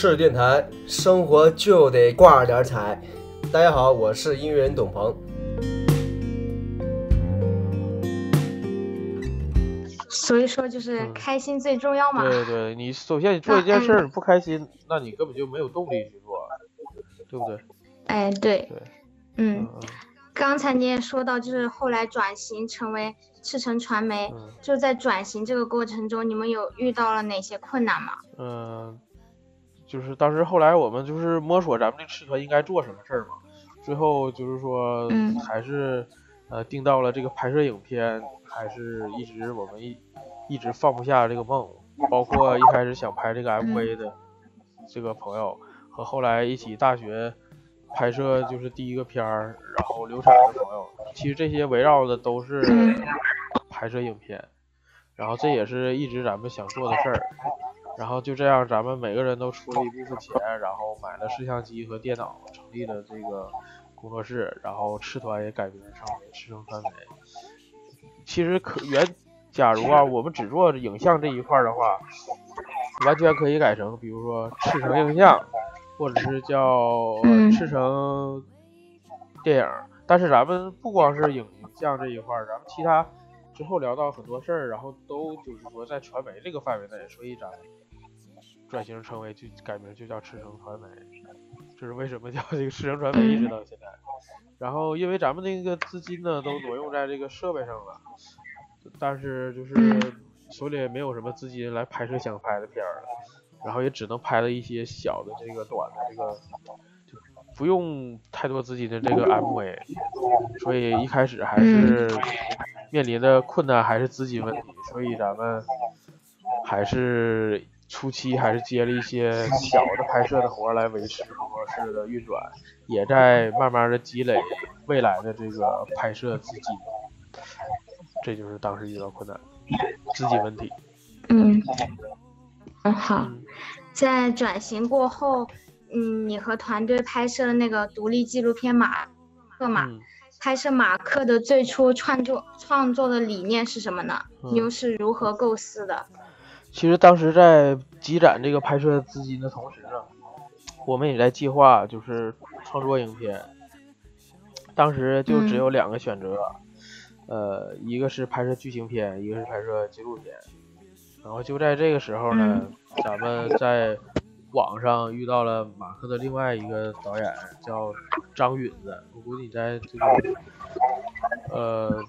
是电台，生活就得挂点彩。大家好，我是音乐人董鹏。所以说，就是开心最重要嘛。对对，你首先你做一件事儿不开心，那你根本就没有动力去做，对不对？哎，对对，嗯。刚才你也说到，就是后来转型成为赤城传媒，就在转型这个过程中，你们有遇到了哪些困难吗？嗯，就是当时后来我们就是摸索咱们这赤团应该做什么事儿嘛，最后就是说，还是呃定到了这个拍摄影片，还是一直我们一一直放不下这个梦，包括一开始想拍这个 MV 的这个朋友，和后来一起大学。拍摄就是第一个片儿，然后流产的朋友，其实这些围绕的都是拍摄影片，然后这也是一直咱们想做的事儿，然后就这样，咱们每个人都出了一部分钱，然后买了摄像机和电脑，成立了这个工作室，然后赤团也改名成为赤城传媒。其实可原，假如啊，我们只做影像这一块的话，完全可以改成，比如说赤城影像。或者是叫赤城电影，但是咱们不光是影像这一块，咱们其他之后聊到很多事儿，然后都就是说在传媒这个范围内，所以咱转型成为就改名就叫赤城传媒，这是为什么叫这个赤城传媒一直到现在。然后因为咱们那个资金呢都挪用在这个设备上了，但是就是手里也没有什么资金来拍摄想拍的片儿了。然后也只能拍了一些小的这个短的这个，就不用太多资金的这个 MV，所以一开始还是面临的困难还是资金问题，所以咱们还是初期还是接了一些小的拍摄的活来维持工作室的运转，也在慢慢的积累未来的这个拍摄资金，这就是当时遇到困难，资金问题。嗯。嗯，好，在转型过后，嗯，你和团队拍摄的那个独立纪录片《马克》嘛，拍摄马克的最初创作创作的理念是什么呢？你又是如何构思的？其实当时在积攒这个拍摄资金的同时呢，我们也在计划就是创作影片。当时就只有两个选择，呃，一个是拍摄剧情片，一个是拍摄纪录片。然后就在这个时候呢，咱们在网上遇到了马克的另外一个导演，叫张允子。我估计你在这个呃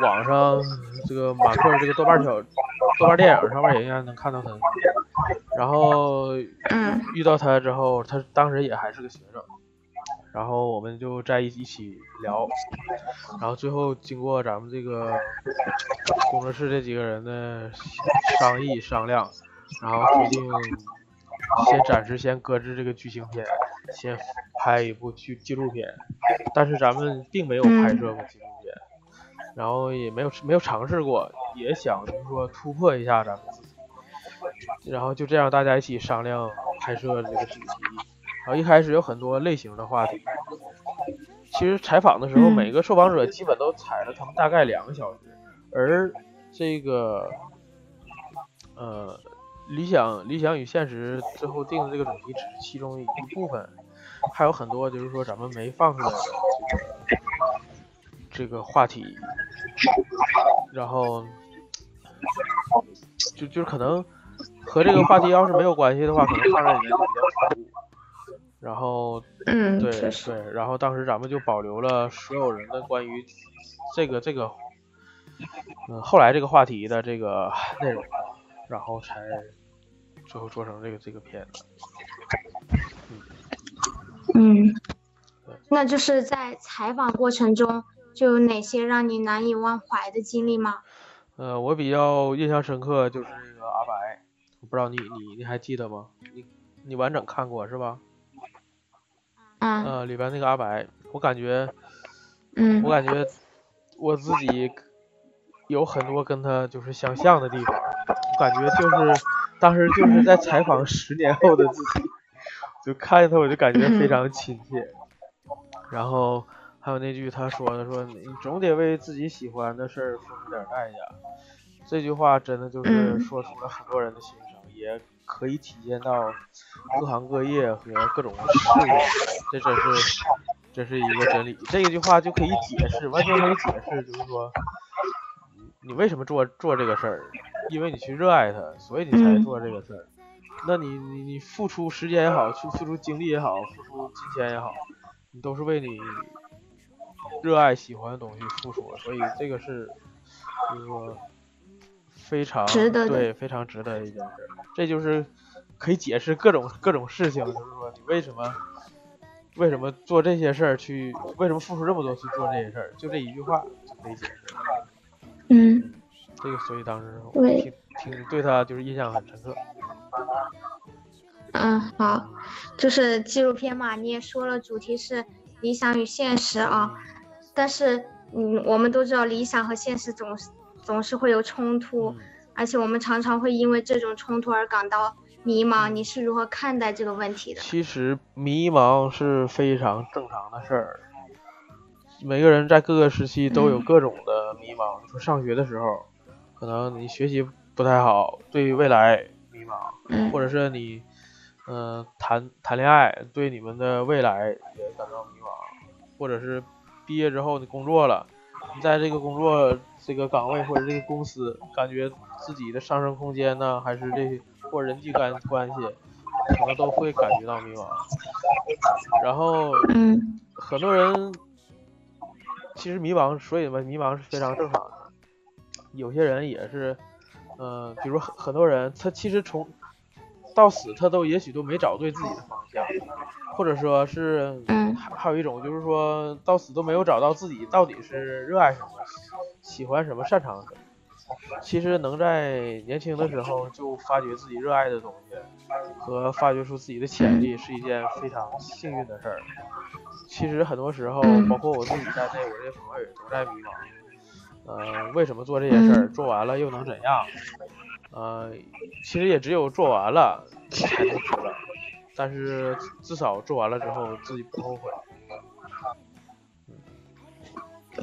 网上这个马克这个豆瓣小 豆瓣电影上面也应该能看到他。然后遇到他之后，他当时也还是个学生。然后我们就在一一起聊，然后最后经过咱们这个工作室这几个人的商议商量，然后决定先暂时先搁置这个剧情片，先拍一部剧纪录片。但是咱们并没有拍摄过纪录片，然后也没有没有尝试过，也想就是说突破一下咱们自己。然后就这样大家一起商量拍摄这个主题。然后一开始有很多类型的话题，其实采访的时候，每个受访者基本都采了他们大概两个小时，而这个呃理想理想与现实最后定的这个主题只是其中一部分，还有很多就是说咱们没放出来的这个话题，然后就就是可能和这个话题要是没有关系的话，可能放在里面就比较突兀。然后，嗯，对对，然后当时咱们就保留了所有人的关于这个这个，嗯，后来这个话题的这个内容，然后才最后做成这个这个片子。嗯，那就是在采访过程中，就有哪些让你难以忘怀的经历吗？呃，我比较印象深刻就是那个阿白，我不知道你你你还记得吗？你你完整看过是吧？呃，里边那个阿白，我感觉，嗯，我感觉我自己有很多跟他就是相像的地方，我感觉就是当时就是在采访十年后的自己，就看见他我就感觉非常亲切。然后还有那句他说的说你总得为自己喜欢的事儿付出点代价，这句话真的就是说出了很多人的心声，也。可以体现到各行各业和各种事业，这真是这是一个真理。这一句话就可以解释，完全可以解释，就是说你为什么做做这个事儿，因为你去热爱它，所以你才做这个事儿。那你你你付出时间也好，去付出精力也好，付出金钱也好，你都是为你热爱喜欢的东西付出，所以这个是就是说非常值得对非常值得的一件事。这就是可以解释各种各种事情，就是说你为什么为什么做这些事儿，去为什么付出这么多去做这些事儿，就这一句话就可以解释。嗯，这个所以当时我挺挺对他就是印象很深刻。嗯，好，就是纪录片嘛，你也说了，主题是理想与现实啊。但是，嗯，我们都知道理想和现实总是总是会有冲突，而且我们常常会因为这种冲突而感到迷茫。你是如何看待这个问题的？其实迷茫是非常正常的事儿，每个人在各个时期都有各种的迷茫。你说上学的时候，可能你学习不太好，对于未来迷茫，或者是你。嗯，谈谈恋爱对你们的未来也感到迷茫，或者是毕业之后你工作了，你在这个工作这个岗位或者这个公司，感觉自己的上升空间呢，还是这些或人际关关系，可能都会感觉到迷茫。然后，嗯，很多人其实迷茫，所以嘛，迷茫是非常正常的。有些人也是，嗯，比如很很多人，他其实从到死他都也许都没找对自己的方向，或者说是，还还有一种就是说到死都没有找到自己到底是热爱什么、喜欢什么、擅长什么。其实能在年轻的时候就发掘自己热爱的东西，和发掘出自己的潜力，是一件非常幸运的事儿。其实很多时候，包括我自己在内，我这些朋友也都在迷茫。呃，为什么做这些事儿？做完了又能怎样？呃，其实也只有做完了才能知道，但是至少做完了之后自己不后悔。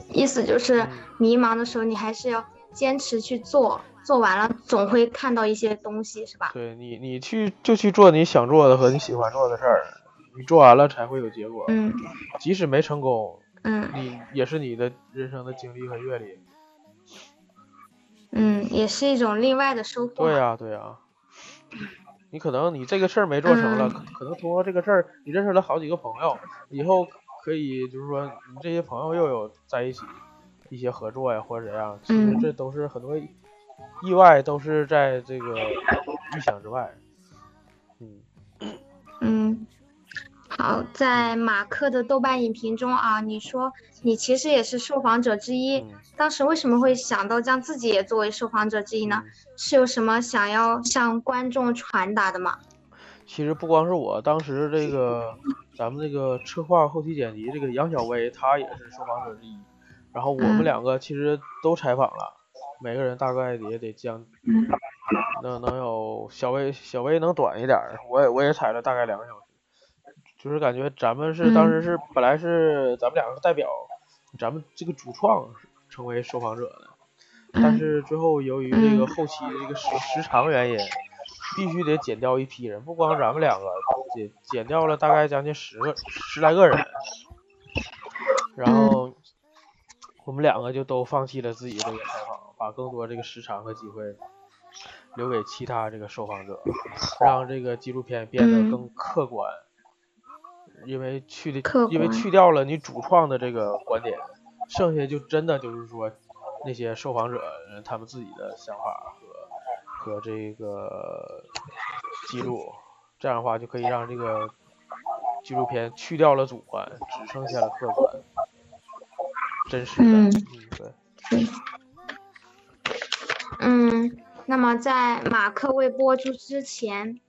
意思就是迷茫的时候，你还是要坚持去做，做完了总会看到一些东西，是吧？对你，你去就去做你想做的和你喜欢做的事儿，你做完了才会有结果。嗯。即使没成功，嗯，你也是你的人生的经历和阅历。嗯，也是一种另外的收获。对呀，对呀。你可能你这个事儿没做成了，可能通过这个事儿，你认识了好几个朋友，以后可以就是说，你这些朋友又有在一起一些合作呀，或者怎样。其实这都是很多意外，都是在这个预想之外。嗯。嗯。好，在马克的豆瓣影评中啊，你说你其实也是受访者之一，当时为什么会想到将自己也作为受访者之一呢？是有什么想要向观众传达的吗？其实不光是我，当时这个咱们这个策划后期剪辑这个杨小薇，她也是受访者之一，然后我们两个其实都采访了，每个人大概也得将能能有小薇小薇能短一点，我也我也采了大概两个小时。就是感觉咱们是当时是本来是咱们两个代表，咱们这个主创成为受访者的，但是最后由于这个后期的这个时时长原因，必须得减掉一批人，不光咱们两个，减减掉了大概将近十个十来个人，然后我们两个就都放弃了自己这个采访，把更多这个时长和机会留给其他这个受访者，让这个纪录片变得更客观。因为去的，因为去掉了你主创的这个观点，剩下就真的就是说那些受访者他们自己的想法和和这个记录，这样的话就可以让这个纪录片去掉了主观，只剩下了客观、真实的。嗯，对。嗯，那么在马克未播出之前。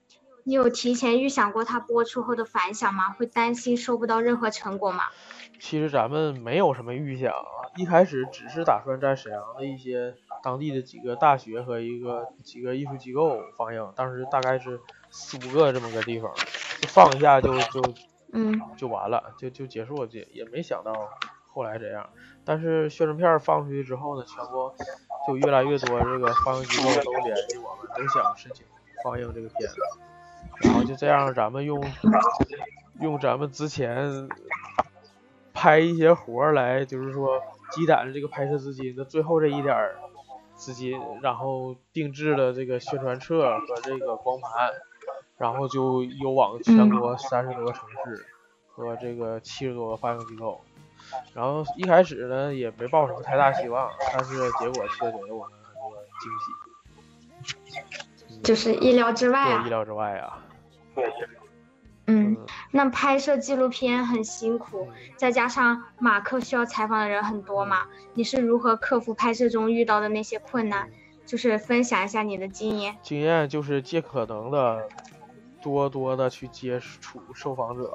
你有提前预想过它播出后的反响吗？会担心收不到任何成果吗？其实咱们没有什么预想啊，一开始只是打算在沈阳的一些当地的几个大学和一个几个艺术机构放映，当时大概是四五个这么个地方，就放一下就就嗯就完了，就就结束，也也没想到后来这样。但是宣传片放出去之后呢，全国就越来越多这个放映机构都联系我们，都想申请。放映这个片子。然后就这样，咱们用用咱们之前拍一些活儿来，就是说积攒的这个拍摄资金的最后这一点儿资金，然后定制了这个宣传册和这个光盘，然后就邮往全国三十多个城市和这个七十多个发行机构。然后一开始呢也没抱什么太大希望，但是结果却给了我们很多惊喜，就是意料之外啊！意料之外啊！嗯，那拍摄纪录片很辛苦，再加上马克需要采访的人很多嘛，你是如何克服拍摄中遇到的那些困难？就是分享一下你的经验。经验就是尽可能的多多的去接触受访者。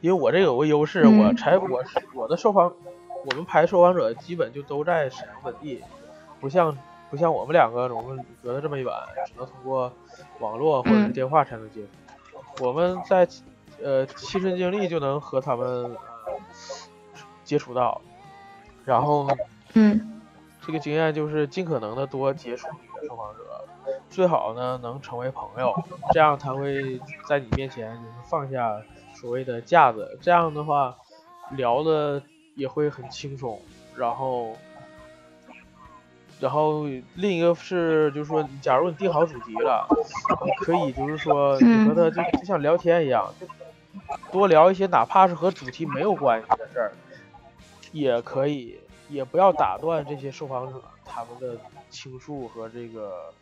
因为我这有个优势，我采我我的受访，我们拍受访者基本就都在沈阳本地，不像不像我们两个我们隔得这么远，只能通过网络或者是电话才能接触。我们在呃亲身经历就能和他们接触到，然后嗯，这个经验就是尽可能的多接触你的受访者，最好呢能成为朋友，这样他会在你面前就是放下。所谓的架子，这样的话聊的也会很轻松。然后，然后另一个是，就是说，假如你定好主题了，你可以就是说，你和他就就像聊天一样，就多聊一些哪怕是和主题没有关系的事儿，也可以，也不要打断这些受访者他们的倾诉和这个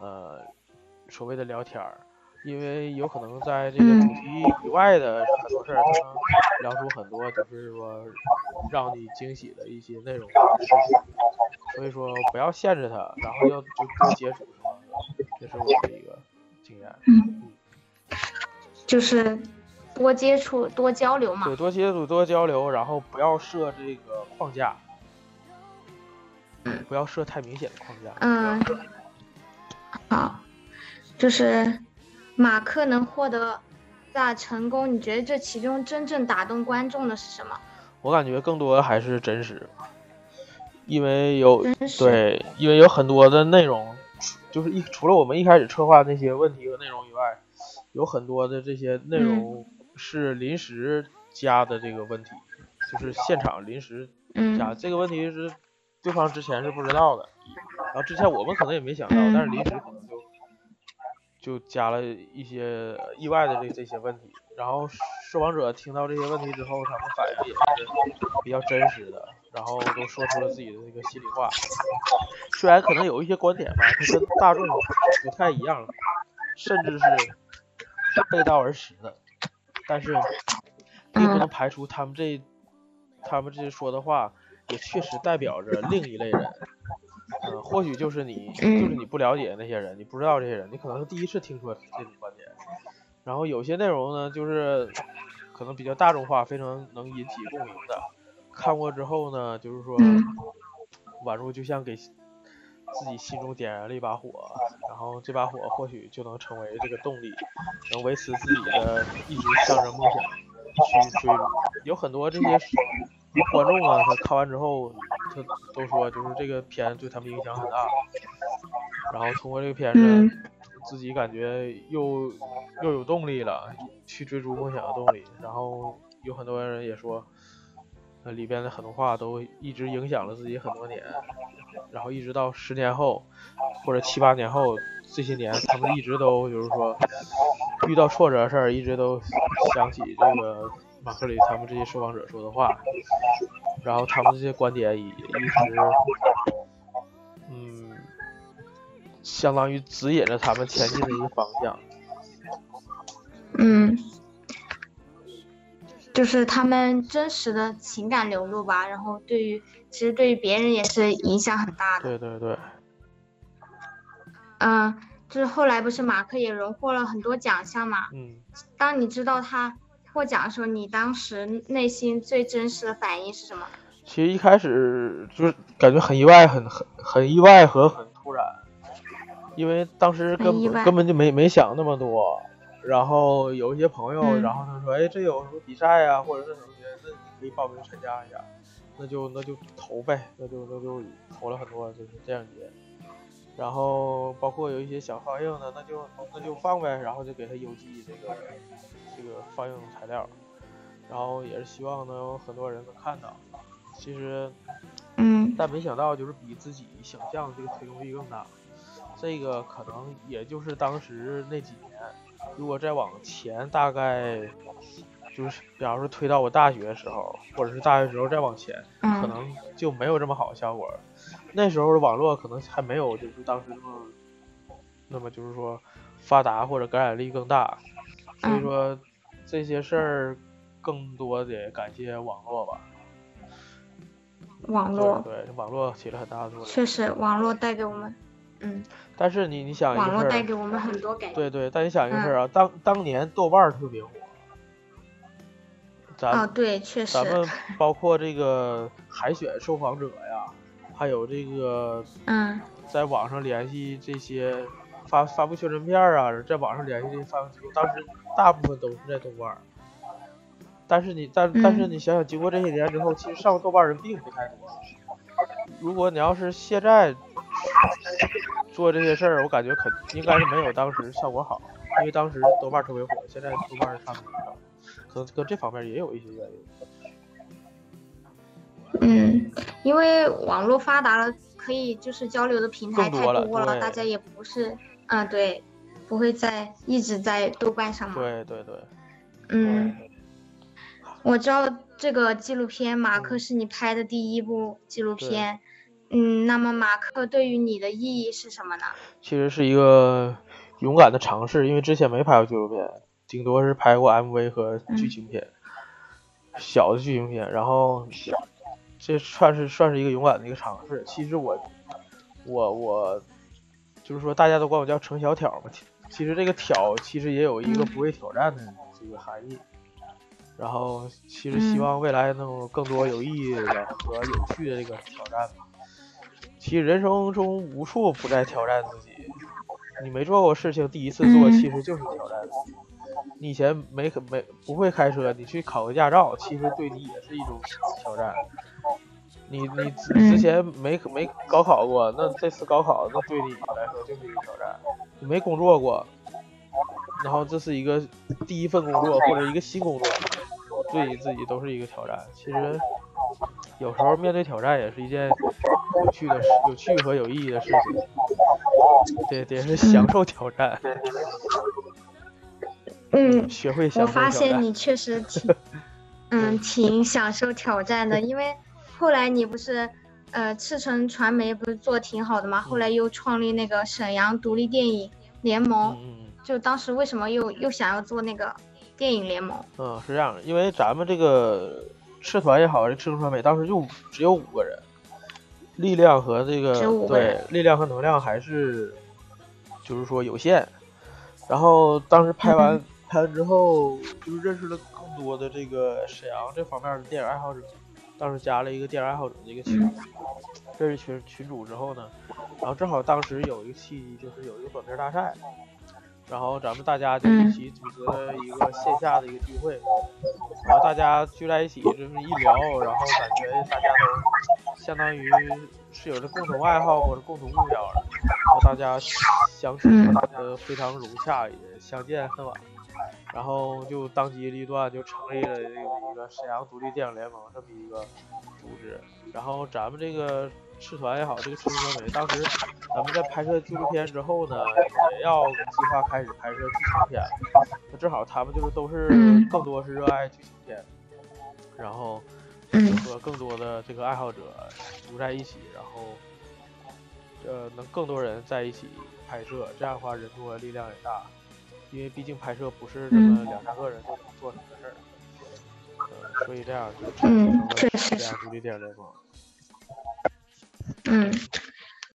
呃所谓的聊天儿。因为有可能在这个主题以外的很多事儿，他能聊出很多就是说让你惊喜的一些内容，所以说不要限制他，然后要就多接触，是吧？这是我的一个经验。嗯，就是多接触、多交流嘛。对，多接触、多交流，然后不要设这个框架，不要设太明显的框架。嗯，好，就是。马克能获得大成功，你觉得这其中真正打动观众的是什么？我感觉更多的还是真实，因为有对，因为有很多的内容，就是一除了我们一开始策划那些问题和内容以外，有很多的这些内容是临时加的这个问题，就是现场临时加这个问题是对方之前是不知道的，然后之前我们可能也没想到，但是临时可能就。加了一些意外的这这些问题，然后受访者听到这些问题之后，他们反应也是比较真实的，然后都说出了自己的这个心里话。虽然可能有一些观点吧，它跟大众不太一样，甚至是背道而驰的，但是并不能排除他们这他们这些说的话也确实代表着另一类人。嗯，或许就是你，就是你不了解那些人，你不知道这些人，你可能是第一次听说这种观点。然后有些内容呢，就是可能比较大众化，非常能引起共鸣的。看过之后呢，就是说，宛如就像给自己心中点燃了一把火，然后这把火或许就能成为这个动力，能维持自己的一直向着梦想去追逐。有很多这些。观众啊，他看完之后，他都说就是这个片对他们影响很大，然后通过这个片子，自己感觉又又有动力了，去追逐梦想的动力。然后有很多人也说，那里边的很多话都一直影响了自己很多年，然后一直到十年后或者七八年后，这些年他们一直都就是说遇到挫折事儿，一直都想起这个。马克里他们这些受访者说的话，然后他们这些观点也一直，嗯，相当于指引着他们前进的一个方向。嗯，就是他们真实的情感流露吧，然后对于其实对于别人也是影响很大的。对对对。嗯，就是后来不是马克也荣获了很多奖项嘛？嗯。当你知道他。获奖的时候，你当时内心最真实的反应是什么？其实一开始就是感觉很意外，很很很意外和很突然，因为当时根本根本就没没想那么多。然后有一些朋友，然后他说：“哎，这有什么比赛呀，或者是什么的，那你可以报名参加一下。”那就那就投呗，那就那就投了很多，就是这样子。然后包括有一些想放映的，那就那就放呗，然后就给他邮寄这个这个放映材料，然后也是希望能有很多人能看到。其实，嗯，但没想到就是比自己想象的这个推动力更大。这个可能也就是当时那几年，如果再往前，大概就是比方说推到我大学时候，或者是大学时候再往前，可能就没有这么好的效果。那时候的网络可能还没有就是当时那么那么就是说发达或者感染力更大，所以说这些事儿更多的感谢网络吧。网络对网络起了很大的作用。确实，网络带给我们，嗯。但是你你想一网络带给我们很多改对对，但你想一个事儿啊，当当年豆瓣特别火。咱啊，对，确实。咱们 包括这个海选受访者呀，还有这个，嗯，在网上联系这些发发布宣传片啊，在网上联系这些发布机构，当时大部分都是在豆瓣。但是你但但是你想想，经过这些年之后，其实上豆瓣人并不太多。如果你要是现在做这些事儿，我感觉肯应该是没有当时效果好，因为当时豆瓣特别火，现在豆瓣是差不多。可能跟这方面也有一些原因。嗯，因为网络发达了，可以就是交流的平台太多了，大家也不是，嗯，对，不会在一直在豆瓣上嘛。对对对。嗯，我知道这个纪录片《马克》是你拍的第一部纪录片，嗯，那么马克对于你的意义是什么呢？其实是一个勇敢的尝试，因为之前没拍过纪录片。顶多是拍过 MV 和剧情片，小的剧情片，然后这算是算是一个勇敢的一个尝试。其实我我我就是说，大家都管我叫程小挑嘛。其实这个挑其实也有一个不畏挑战的这个含义。然后其实希望未来能有更多有意义的和有趣的这个挑战吧。其实人生中无处不在挑战自己。你没做过事情，第一次做其实就是挑战自己。你以前没没不会开车，你去考个驾照，其实对你也是一种挑战。你你之之前没没高考过，那这次高考，那对你来说就是一个挑战。你没工作过，然后这是一个第一份工作或者一个新工作，对你自己都是一个挑战。其实有时候面对挑战也是一件有趣的事、有趣和有意义的事情。对，得是享受挑战。嗯，学会我发现你确实挺，嗯，挺享受挑战的。因为后来你不是，呃，赤城传媒不是做挺好的吗？后来又创立那个沈阳独立电影联盟，就当时为什么又又想要做那个电影联盟？嗯，是这样的，因为咱们这个赤团也好，这赤城传媒当时就只有五个人，力量和这个对力量和能量还是就是说有限。然后当时拍完。拍完之后，就是认识了更多的这个沈阳这方面的电影爱好者。当时加了一个电影爱好者的一个群，认识群群主之后呢，然后正好当时有一个契机，就是有一个短片大赛，然后咱们大家就一起组织了一个线下的一个聚会，然后大家聚在一起就是一聊，然后感觉大家都相当于是有着共同爱好或者共同目标的，然后大家相处的非常融洽，也相见恨晚。然后就当机立断，就成立了这个一个沈阳独立电影联盟这么一个组织。然后咱们这个赤团也好，这个赤团美，当时咱们在拍摄纪录片之后呢，也要计划开始拍摄剧情片。那正好他们就是都是更多是热爱剧情片，然后和更多的这个爱好者组在一起，然后呃能更多人在一起拍摄，这样的话人多力量也大。因为毕竟拍摄不是这么两三个人就能做成的事儿，呃，所以这样就产生了这样独立电影联盟。嗯，